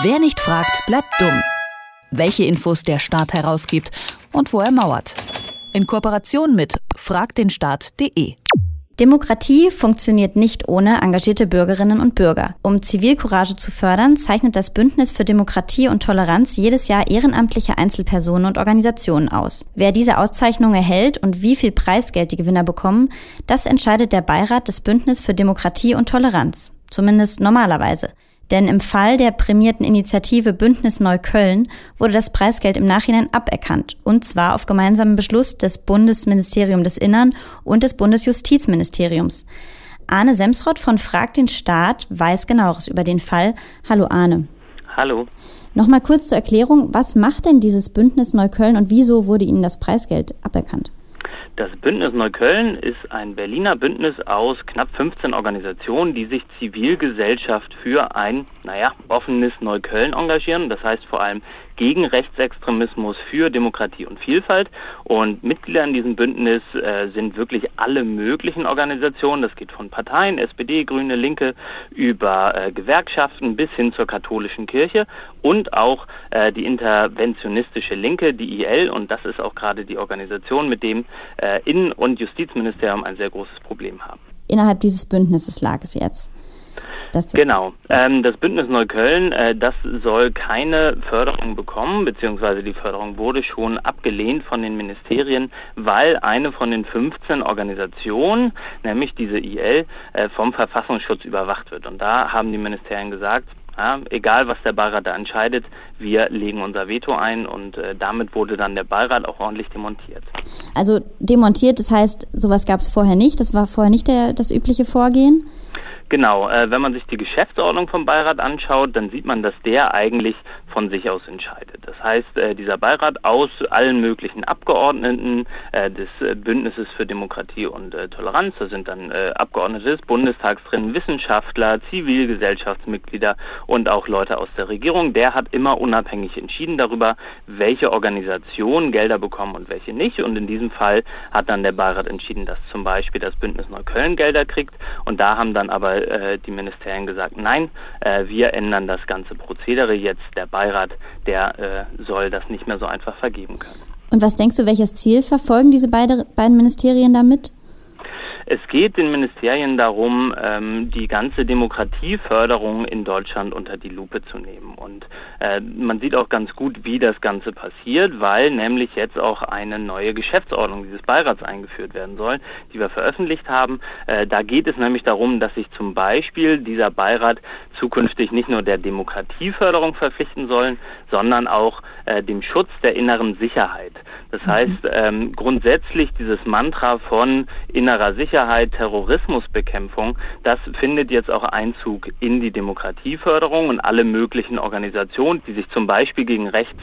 Wer nicht fragt, bleibt dumm. Welche Infos der Staat herausgibt und wo er mauert. In Kooperation mit fragdenstaat.de. Demokratie funktioniert nicht ohne engagierte Bürgerinnen und Bürger. Um Zivilcourage zu fördern, zeichnet das Bündnis für Demokratie und Toleranz jedes Jahr ehrenamtliche Einzelpersonen und Organisationen aus. Wer diese Auszeichnung erhält und wie viel Preisgeld die Gewinner bekommen, das entscheidet der Beirat des Bündnis für Demokratie und Toleranz. Zumindest normalerweise. Denn im Fall der prämierten Initiative Bündnis Neukölln wurde das Preisgeld im Nachhinein aberkannt. Und zwar auf gemeinsamen Beschluss des Bundesministeriums des Innern und des Bundesjustizministeriums. Arne Semsrott von Frag den Staat weiß genaueres über den Fall. Hallo Arne. Hallo. Nochmal kurz zur Erklärung, was macht denn dieses Bündnis Neukölln und wieso wurde Ihnen das Preisgeld aberkannt? Das Bündnis Neukölln ist ein Berliner Bündnis aus knapp 15 Organisationen, die sich Zivilgesellschaft für ein, naja, offenes Neukölln engagieren. Das heißt vor allem gegen Rechtsextremismus, für Demokratie und Vielfalt. Und Mitglieder in diesem Bündnis äh, sind wirklich alle möglichen Organisationen. Das geht von Parteien, SPD, Grüne, Linke, über äh, Gewerkschaften bis hin zur katholischen Kirche und auch äh, die interventionistische Linke, die IL. Und das ist auch gerade die Organisation, mit dem äh, Innen- und Justizministerium ein sehr großes Problem haben. Innerhalb dieses Bündnisses lag es jetzt. Das genau. Ähm, das Bündnis Neukölln, äh, das soll keine Förderung bekommen, beziehungsweise die Förderung wurde schon abgelehnt von den Ministerien, weil eine von den 15 Organisationen, nämlich diese IL, äh, vom Verfassungsschutz überwacht wird. Und da haben die Ministerien gesagt, ja, egal was der Beirat da entscheidet, wir legen unser Veto ein und äh, damit wurde dann der Beirat auch ordentlich demontiert. Also demontiert, das heißt, sowas gab es vorher nicht, das war vorher nicht der, das übliche Vorgehen? Genau, äh, wenn man sich die Geschäftsordnung vom Beirat anschaut, dann sieht man, dass der eigentlich von sich aus entscheidet. Das heißt, äh, dieser Beirat aus allen möglichen Abgeordneten äh, des äh, Bündnisses für Demokratie und Toleranz, da sind dann Abgeordnete des Bundestags drin, Wissenschaftler, Zivilgesellschaftsmitglieder und auch Leute aus der Regierung, der hat immer unabhängig entschieden darüber, welche Organisationen Gelder bekommen und welche nicht. Und in diesem Fall hat dann der Beirat entschieden, dass zum Beispiel das Bündnis Neukölln Gelder kriegt. Und da haben dann aber die Ministerien gesagt, nein, wir ändern das ganze Prozedere jetzt. Der Beirat, der äh, soll das nicht mehr so einfach vergeben können. Und was denkst du, welches Ziel verfolgen diese beide, beiden Ministerien damit? Es geht den Ministerien darum, ähm, die ganze Demokratieförderung in Deutschland unter die Lupe zu nehmen. Und äh, man sieht auch ganz gut, wie das Ganze passiert, weil nämlich jetzt auch eine neue Geschäftsordnung dieses Beirats eingeführt werden soll, die wir veröffentlicht haben. Äh, da geht es nämlich darum, dass sich zum Beispiel dieser Beirat zukünftig nicht nur der Demokratieförderung verpflichten sollen, sondern auch äh, dem Schutz der inneren Sicherheit. Das heißt, ähm, grundsätzlich dieses Mantra von innerer Sicherheit, Terrorismusbekämpfung, das findet jetzt auch Einzug in die Demokratieförderung und alle möglichen Organisationen, die sich zum Beispiel gegen rechts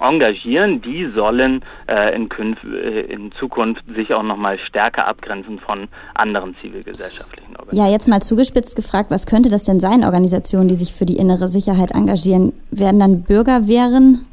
engagieren, die sollen äh, in, äh, in, Zukunft sich auch nochmal stärker abgrenzen von anderen zivilgesellschaftlichen Organisationen. Ja, jetzt mal zugespitzt gefragt, was könnte das denn sein, Organisationen, die sich für die innere Sicherheit engagieren? Werden dann Bürgerwehren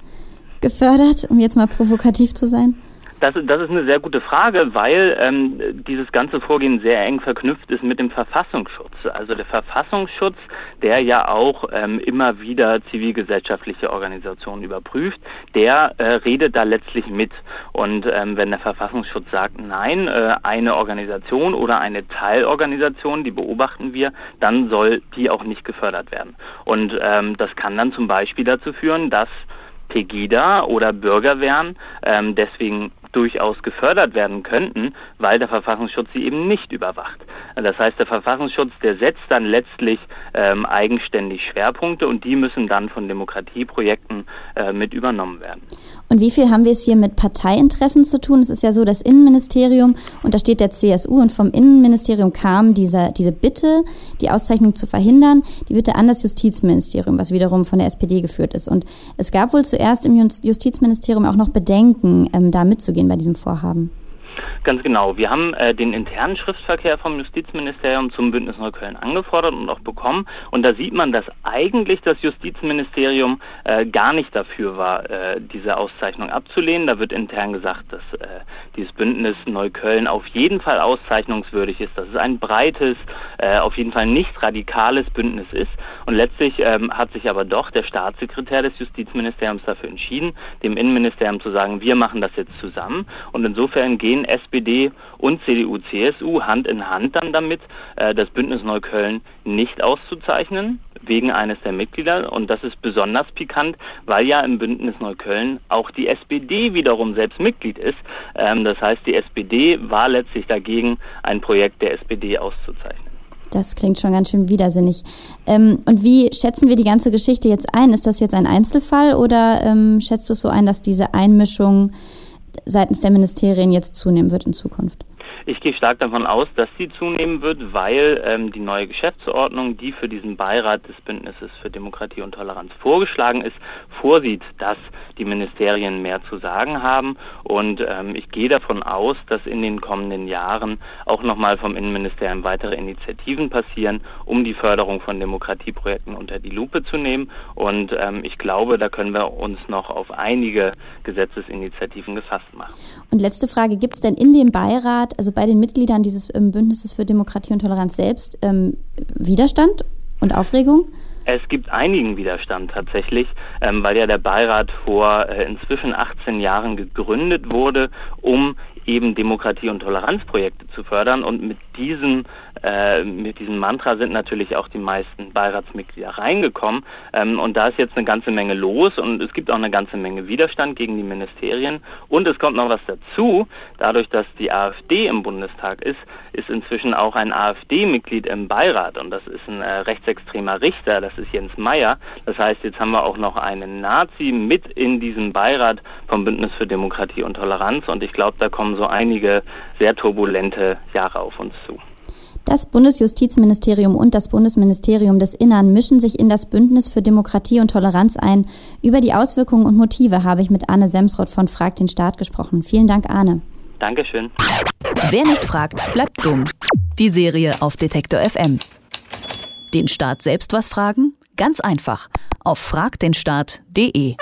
gefördert, um jetzt mal provokativ zu sein? Das, das ist eine sehr gute Frage, weil ähm, dieses ganze Vorgehen sehr eng verknüpft ist mit dem Verfassungsschutz. Also der Verfassungsschutz, der ja auch ähm, immer wieder zivilgesellschaftliche Organisationen überprüft, der äh, redet da letztlich mit. Und ähm, wenn der Verfassungsschutz sagt, nein, äh, eine Organisation oder eine Teilorganisation, die beobachten wir, dann soll die auch nicht gefördert werden. Und ähm, das kann dann zum Beispiel dazu führen, dass Pegida oder Bürgerwehren ähm, deswegen durchaus gefördert werden könnten, weil der Verfassungsschutz sie eben nicht überwacht. Das heißt, der Verfassungsschutz, der setzt dann letztlich ähm, eigenständig Schwerpunkte und die müssen dann von Demokratieprojekten äh, mit übernommen werden. Und wie viel haben wir es hier mit Parteiinteressen zu tun? Es ist ja so, das Innenministerium, und da steht der CSU, und vom Innenministerium kam diese, diese Bitte, die Auszeichnung zu verhindern, die Bitte an das Justizministerium, was wiederum von der SPD geführt ist. Und es gab wohl zuerst im Justizministerium auch noch Bedenken, ähm, da mitzugehen bei diesem Vorhaben. Ganz genau. Wir haben äh, den internen Schriftverkehr vom Justizministerium zum Bündnis Neukölln angefordert und auch bekommen. Und da sieht man, dass eigentlich das Justizministerium äh, gar nicht dafür war, äh, diese Auszeichnung abzulehnen. Da wird intern gesagt, dass äh, dieses Bündnis Neukölln auf jeden Fall auszeichnungswürdig ist, dass es ein breites, äh, auf jeden Fall nicht radikales Bündnis ist. Und letztlich ähm, hat sich aber doch der Staatssekretär des Justizministeriums dafür entschieden, dem Innenministerium zu sagen, wir machen das jetzt zusammen. Und insofern gehen SPD und CDU, CSU Hand in Hand dann damit, äh, das Bündnis Neukölln nicht auszuzeichnen wegen eines der Mitglieder. Und das ist besonders pikant, weil ja im Bündnis Neukölln auch die SPD wiederum selbst Mitglied ist. Ähm, das heißt, die SPD war letztlich dagegen, ein Projekt der SPD auszuzeichnen. Das klingt schon ganz schön widersinnig. Ähm, und wie schätzen wir die ganze Geschichte jetzt ein? Ist das jetzt ein Einzelfall oder ähm, schätzt du es so ein, dass diese Einmischung seitens der Ministerien jetzt zunehmen wird in Zukunft? Ich gehe stark davon aus, dass sie zunehmen wird, weil ähm, die neue Geschäftsordnung, die für diesen Beirat des Bündnisses für Demokratie und Toleranz vorgeschlagen ist, vorsieht, dass die Ministerien mehr zu sagen haben. Und ähm, ich gehe davon aus, dass in den kommenden Jahren auch nochmal vom Innenministerium weitere Initiativen passieren, um die Förderung von Demokratieprojekten unter die Lupe zu nehmen. Und ähm, ich glaube, da können wir uns noch auf einige Gesetzesinitiativen gefasst machen. Und letzte Frage, gibt es denn in dem Beirat, also bei den Mitgliedern dieses ähm, Bündnisses für Demokratie und Toleranz selbst ähm, Widerstand und Aufregung? Es gibt einigen Widerstand tatsächlich, ähm, weil ja der Beirat vor äh, inzwischen 18 Jahren gegründet wurde, um eben Demokratie- und Toleranzprojekte zu fördern. Und mit diesem, äh, mit diesem Mantra sind natürlich auch die meisten Beiratsmitglieder reingekommen. Ähm, und da ist jetzt eine ganze Menge los und es gibt auch eine ganze Menge Widerstand gegen die Ministerien. Und es kommt noch was dazu. Dadurch, dass die AfD im Bundestag ist, ist inzwischen auch ein AfD-Mitglied im Beirat. Und das ist ein äh, rechtsextremer Richter, das ist Jens Meyer. Das heißt, jetzt haben wir auch noch einen Nazi mit in diesem Beirat vom Bündnis für Demokratie und Toleranz. Und ich glaube, da kommen so einige sehr turbulente Jahre auf uns zu. Das Bundesjustizministerium und das Bundesministerium des Innern mischen sich in das Bündnis für Demokratie und Toleranz ein. Über die Auswirkungen und Motive habe ich mit Arne Semsroth von Frag den Staat gesprochen. Vielen Dank, Arne. Dankeschön. Wer nicht fragt, bleibt dumm. Die Serie auf Detektor FM. Den Staat selbst was fragen? Ganz einfach. Auf fragdenstaat.de.